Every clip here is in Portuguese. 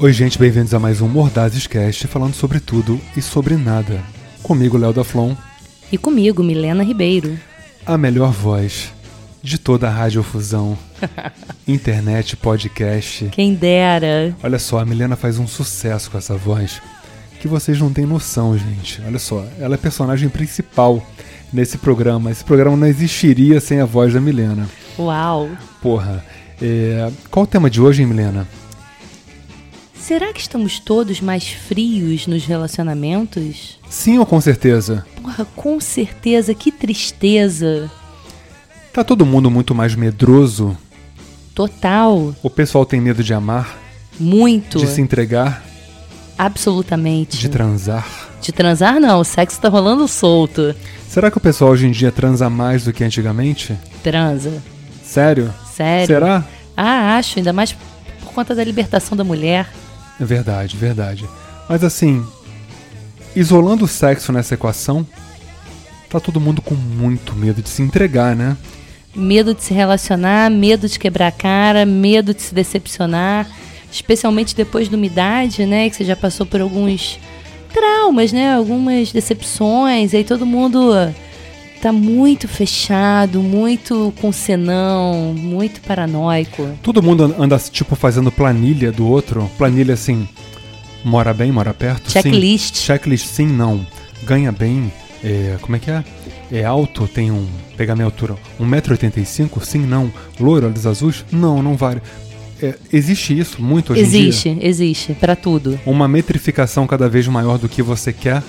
Oi, gente, bem-vindos a mais um Mordazes Cast falando sobre tudo e sobre nada. Comigo, Léo da Flon, E comigo, Milena Ribeiro. a melhor voz de toda a radiofusão, internet, podcast. Quem dera. Olha só, a Milena faz um sucesso com essa voz que vocês não têm noção, gente. Olha só, ela é personagem principal nesse programa. Esse programa não existiria sem a voz da Milena. Uau. Porra, é... qual o tema de hoje, hein, Milena? Será que estamos todos mais frios nos relacionamentos? Sim ou com certeza? Porra, com certeza, que tristeza. Tá todo mundo muito mais medroso? Total. O pessoal tem medo de amar, Muito. de se entregar, Absolutamente. de transar. De transar, não. O sexo tá rolando solto. Será que o pessoal hoje em dia transa mais do que antigamente? Transa. Sério? Sério. Será? Ah, acho. Ainda mais por conta da libertação da mulher. É verdade, verdade. Mas assim, isolando o sexo nessa equação, tá todo mundo com muito medo de se entregar, né? Medo de se relacionar, medo de quebrar a cara, medo de se decepcionar, especialmente depois de uma idade, né, que você já passou por alguns traumas, né, algumas decepções, aí todo mundo tá muito fechado, muito com senão, muito paranoico. Todo mundo anda, tipo, fazendo planilha do outro. Planilha assim, mora bem, mora perto? Checklist. Sim. Checklist, sim, não. Ganha bem, é, como é que é? É alto, tem um. Pegar minha altura. 1,85m? Sim, não. Loiro, olhos azuis? Não, não vale. É, existe isso muito hoje em dia? Existe, existe, pra tudo. Uma metrificação cada vez maior do que você quer.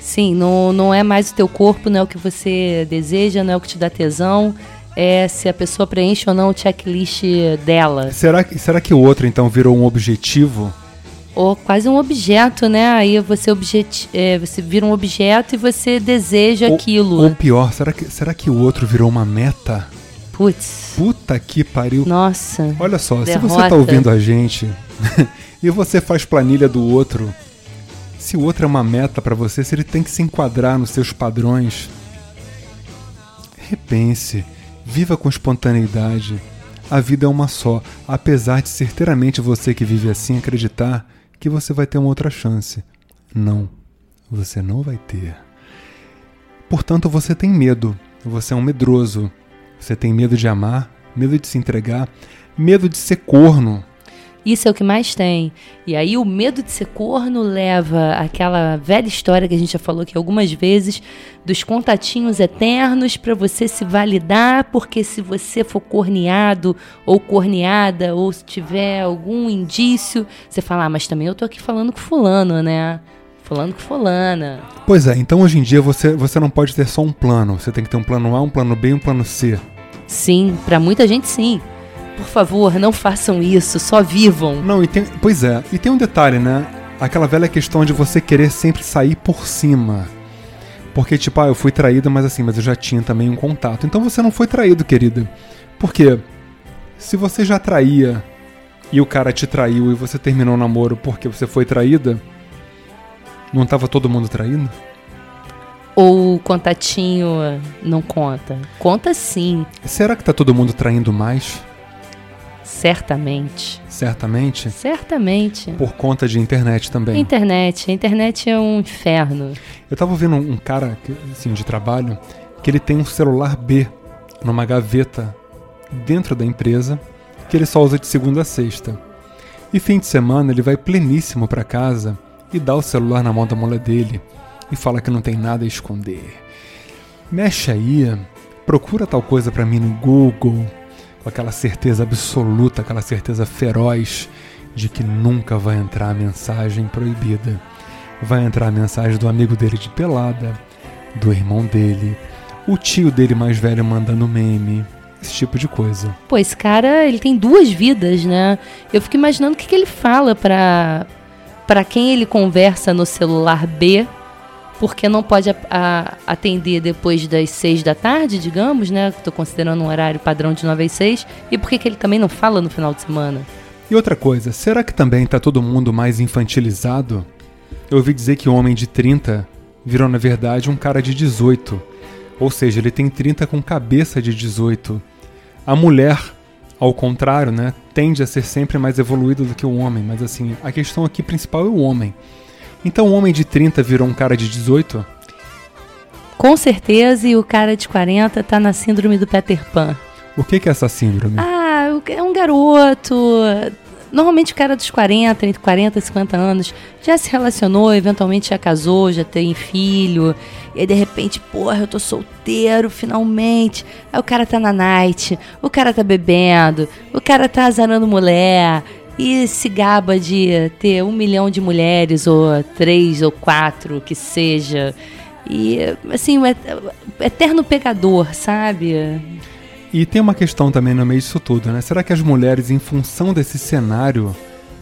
Sim, não, não é mais o teu corpo, não é o que você deseja, não é o que te dá tesão. É se a pessoa preenche ou não o checklist dela. Será, que- será que o outro então virou um objetivo? Ou quase um objeto, né? Aí você, objeti é, você vira um objeto e você deseja Ou- aquilo. Ou pior, será que, será que o outro virou uma meta? Putz, Puta que pariu. nossa. Olha só, se Derrota. você tá ouvindo a gente e você faz planilha do outro, se o outro é uma meta pra você, se ele tem que se enquadrar nos seus padrões, repense, viva com espontaneidade. A vida é uma só, apesar de certeiramente você que vive assim acreditar que você vai ter uma outra chance. Não, você não vai ter. Portanto, você tem medo, você é um medroso, você tem medo de amar, medo de se entregar, medo de ser corno. Isso é o que mais tem. E aí o medo de ser corno leva àquela velha história que a gente já falou aqui algumas vezes dos contatinhos eternos para você se validar, porque se você for corneado ou corneada ou se tiver algum indício, você fala: "Ah, mas também eu tô aqui falando com fulano, né? Falando com fulana". Pois é, então hoje em dia você, você não pode ter só um plano, você tem que ter um plano A, um plano B e um plano C. Sim, para muita gente sim. Por favor, não façam isso, só vivam. Não, e tem, pois é, e tem um detalhe, né? Aquela velha questão de você querer sempre sair por cima. Porque, tipo, ah, eu fui traída, mas assim, mas eu já tinha também um contato. Então você não foi traído, querida. Por quê? Se você já traía e o cara te traiu e você terminou o namoro porque você foi traída, não tava todo mundo traindo? Ou o contatinho não conta? Conta sim, Será que tá todo mundo traindo mais? Certamente. Certamente. Certamente. Por conta de internet também. Internet. A internet é um inferno. Eu tava vendo um cara, assim, de trabalho, que ele tem um celular B numa gaveta dentro da empresa, que ele só usa de segunda a sexta. E fim de semana ele vai pleníssimo pra casa e dá o celular na mão da mulher dele e fala que não tem nada a esconder. Mexe aí, procura tal coisa pra mim no Google, com aquela certeza absoluta, aquela certeza feroz de que nunca vai entrar a mensagem proibida vai entrar a mensagem do amigo dele de pelada, do irmão dele, o tio dele mais velho mandando meme, esse tipo de coisa. Pô, esse cara, ele tem duas vidas, né? Eu fico imaginando o que, que ele fala pra, pra quem ele conversa no celular B, porque não pode a- a- atender depois das seis da tarde, digamos, né? Tô considerando um horário padrão de nove às seis. E por que que ele também não fala no final de semana? E outra coisa, será que também tá todo mundo mais infantilizado? Eu ouvi dizer que o homem de 30 virou na verdade um cara de 18. Ou seja, ele tem 30 com cabeça de 18. A mulher ao contrário, né, tende a ser sempre mais evoluído do que o homem, mas assim, a questão aqui principal é o homem. Então o homem de 30 virou um cara de 18? Com certeza, e o cara de 40 tá na síndrome do Peter Pan. O que, que é essa síndrome? Ah, é um garoto. Normalmente o cara dos 40, entre 40 e 50 anos, já se relacionou, eventualmente já casou, já tem filho. E aí de repente, porra, eu tô solteiro, finalmente. Aí o cara tá na night, o cara tá bebendo, o cara tá azarando mulher. E se gaba de ter um milhão de mulheres, ou três ou quatro, que seja. E, assim, o eterno pegador, sabe? E tem uma questão também no meio disso tudo, né? Será que as mulheres, em função desse cenário,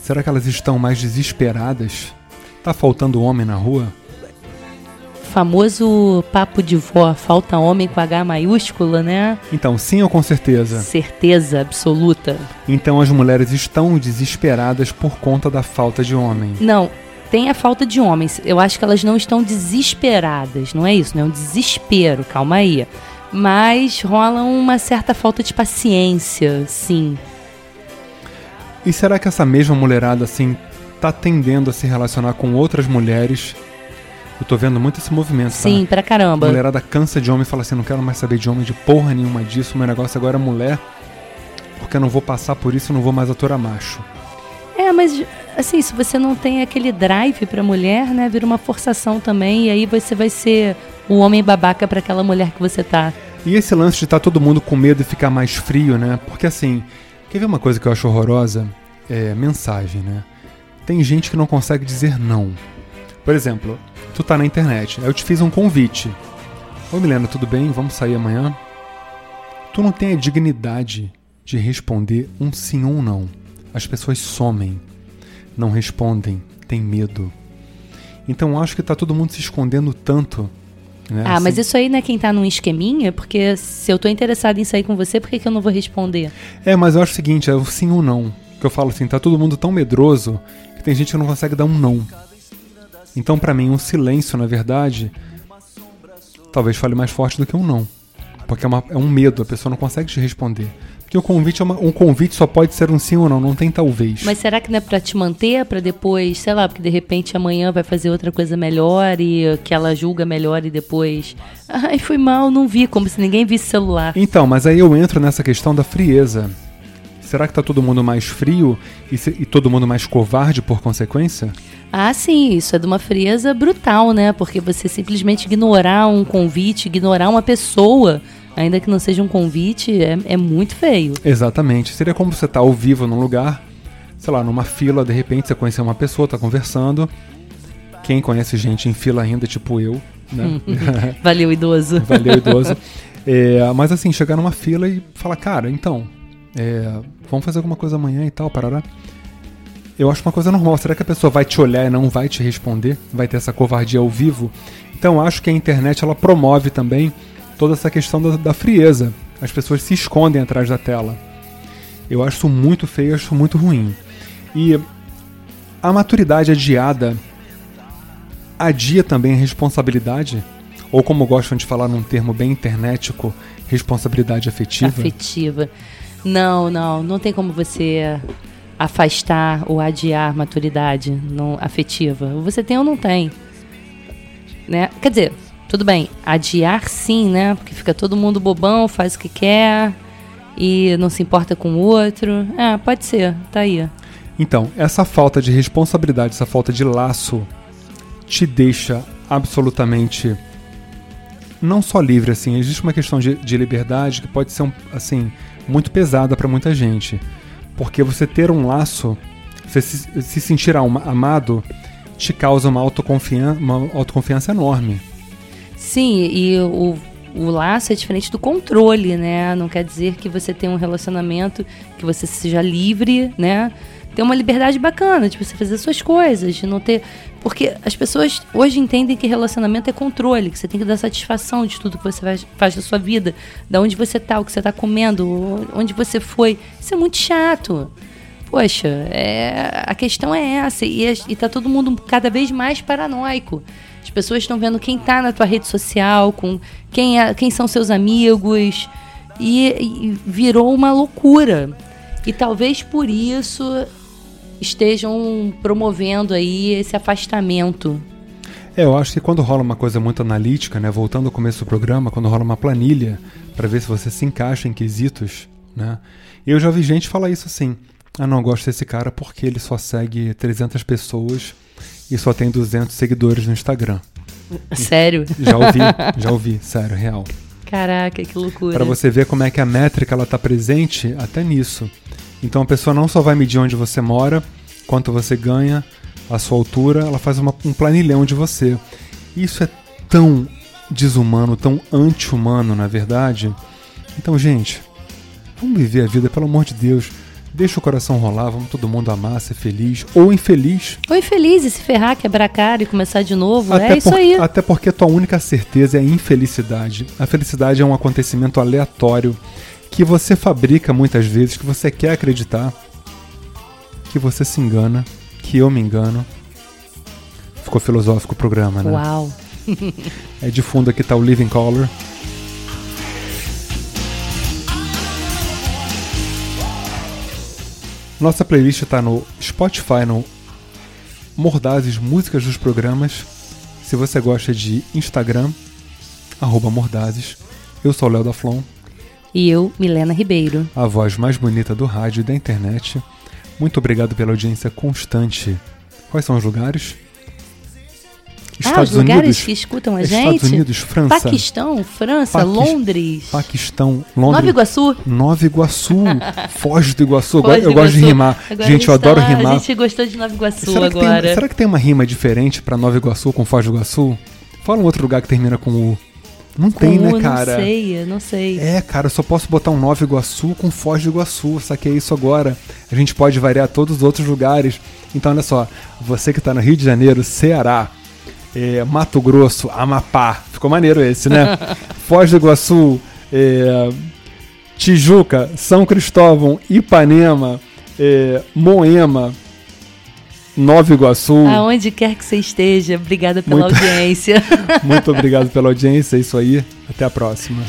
será que elas estão mais desesperadas? Tá faltando homem na rua? Famoso papo de vó, falta homem com H maiúsculo, né? Então, sim ou com certeza? Certeza absoluta. Então as mulheres estão desesperadas por conta da falta de homem. Não, tem a falta de homens. Eu acho que elas não estão desesperadas, não é isso, não é um desespero, calma aí. Mas rola uma certa falta de paciência, sim. E será que essa mesma mulherada, assim, tá tendendo a se relacionar com outras mulheres? Eu tô vendo muito esse movimento. Sim, tá? pra caramba. A mulherada cansa de homem e fala assim: não quero mais saber de homem de porra nenhuma disso. Meu negócio agora é mulher, porque eu não vou passar por isso, eu não vou mais aturar macho. É, mas assim, se você não tem aquele drive pra mulher, né, vira uma forçação também, e aí você vai ser o homem babaca para aquela mulher que você tá. E esse lance de estar tá todo mundo com medo e ficar mais frio, né? Porque assim, quer ver uma coisa que eu acho horrorosa? É mensagem, né? Tem gente que não consegue dizer não. Por exemplo, tu tá na internet, eu te fiz um convite. Oi Milena, tudo bem? Vamos sair amanhã? Tu não tem a dignidade de responder um sim ou um não. As pessoas somem não respondem, têm medo. Então acho que está todo mundo se escondendo tanto. Né? Ah, assim. mas isso aí não é quem está num esqueminha? Porque se eu estou interessado em sair com você, por que, que eu não vou responder? É, mas eu acho o seguinte, é o sim ou não. Que eu falo assim, tá todo mundo tão medroso que tem gente que não consegue dar um não. Então, para mim, um silêncio, na verdade, talvez fale mais forte do que um não. Porque é, uma, é um medo, a pessoa não consegue te responder. Porque o convite é uma, um convite só pode ser um sim ou não, não tem talvez. Mas será que não é para te manter, para depois, sei lá, porque de repente amanhã vai fazer outra coisa melhor e que ela julga melhor e depois, ai, foi mal, não vi, como se ninguém visse celular. Então, mas aí eu entro nessa questão da frieza. Será que tá todo mundo mais frio e, se, e todo mundo mais covarde por consequência? Ah, sim, isso é de uma frieza brutal, né? Porque você simplesmente ignorar um convite, ignorar uma pessoa ainda que não seja um convite, é, é muito feio. Exatamente. Seria como você estar tá ao vivo num lugar, sei lá, numa fila, de repente você conhecer uma pessoa, tá conversando. Quem conhece gente em fila ainda, tipo eu, né? Valeu, idoso. Valeu, idoso. É, mas assim, chegar numa fila e falar, cara, então, é, vamos fazer alguma coisa amanhã e tal, parará. Eu acho uma coisa normal. Será que a pessoa vai te olhar e não vai te responder? Vai ter essa covardia ao vivo? Então acho que a internet ela promove também toda essa questão da, da frieza. As pessoas se escondem atrás da tela. Eu acho muito feio, acho muito ruim. E a maturidade adiada adia também a responsabilidade, ou como gostam de falar num termo bem internetico, responsabilidade afetiva. Afetiva. Não, não, não tem como você afastar ou adiar maturidade não, afetiva. Você tem ou não tem. Né? Quer dizer, tudo bem, adiar sim, né? Porque fica todo mundo bobão, faz o que quer e não se importa com o outro. É, pode ser, tá aí. Então, essa falta de responsabilidade, essa falta de laço te deixa absolutamente não só livre assim, existe uma questão de, de liberdade que pode ser um, assim muito pesada para muita gente, porque você ter um laço, você se, se sentir amado, te causa uma autoconfiança, uma autoconfiança enorme. Sim, e o, o laço é diferente do controle, né? Não quer dizer que você tem um relacionamento que você seja livre, né? Ter uma liberdade bacana de você fazer suas coisas, de não ter. Porque as pessoas hoje entendem que relacionamento é controle, que você tem que dar satisfação de tudo que você faz, da sua vida, da onde você tá, o que você tá comendo, onde você foi. Isso é muito chato. Poxa, é, a questão é essa. E, e tá todo mundo cada vez mais paranoico. As pessoas estão vendo quem está na tua rede social, com quem, é, quem são seus amigos. e, e virou uma loucura. E talvez por isso estejam promovendo aí esse afastamento. É, eu acho que quando rola uma coisa muito analítica, né, voltando ao começo do programa, quando rola uma planilha para ver se você se encaixa em quesitos, né? Eu já vi gente falar isso assim: "Ah, não gosto desse cara porque ele só segue 300 pessoas e só tem 200 seguidores no Instagram". Sério? Já ouvi, já ouvi, sério, real. Caraca, que loucura. Para você ver como é que a métrica ela tá presente até nisso. Então a pessoa não só vai medir onde você mora, quanto você ganha, a sua altura, ela faz uma, um planilhão de você. Isso é tão desumano, tão anti-humano, na verdade. Então, gente, vamos viver a vida, pelo amor de Deus. Deixa o coração rolar, vamos todo mundo amar, ser feliz ou infeliz. Ou infeliz e se ferrar, quebrar a cara e começar de novo. Até é isso por- aí. Até porque a tua única certeza é a infelicidade. A felicidade é um acontecimento aleatório que você fabrica muitas vezes, que você quer acreditar, que você se engana, que eu me engano. Ficou filosófico o programa, né? Uau. É de fundo aqui tá o Living Color. Nossa playlist tá no Spotify, no Mordazes Músicas dos Programas. Se você gosta de Instagram, arroba Mordazes. Eu sou o Léo da Flon, E eu, Milena Ribeiro. a voz mais bonita do rádio e da internet. Muito obrigado pela audiência constante. Quais são os lugares? ah, os lugares que escutam a gente? Estados Unidos, França, Paquistão, França, Londres. Paquistão, Londres, Nova Iguaçu. Nova Iguaçu, Foz do Iguaçu. Foz do eu gosto de Iguaçu. rimar. Agora gente, eu adoro tá- rimar. A gente gostou de Nova Iguaçu será, que agora. tem, será que tem uma rima diferente pra Nova Iguaçu com Foz do Iguaçu? Fala um outro lugar que termina com U. Não tem, Com né, U, cara? Não sei, eu não sei. É, cara, eu só posso botar um Nova Iguaçu com Foz do Iguaçu, saquei isso agora. A gente pode variar todos os outros lugares. Então, olha só, você que tá no Rio de Janeiro, Ceará, é, Mato Grosso, Amapá, ficou maneiro esse, né? Foz do Iguaçu, é, Tijuca, São Cristóvão, Ipanema, é, Moema, Nova Iguaçu. Aonde quer que você esteja, obrigada pela Muito- audiência. Muito obrigado pela audiência, é isso aí. Até a próxima.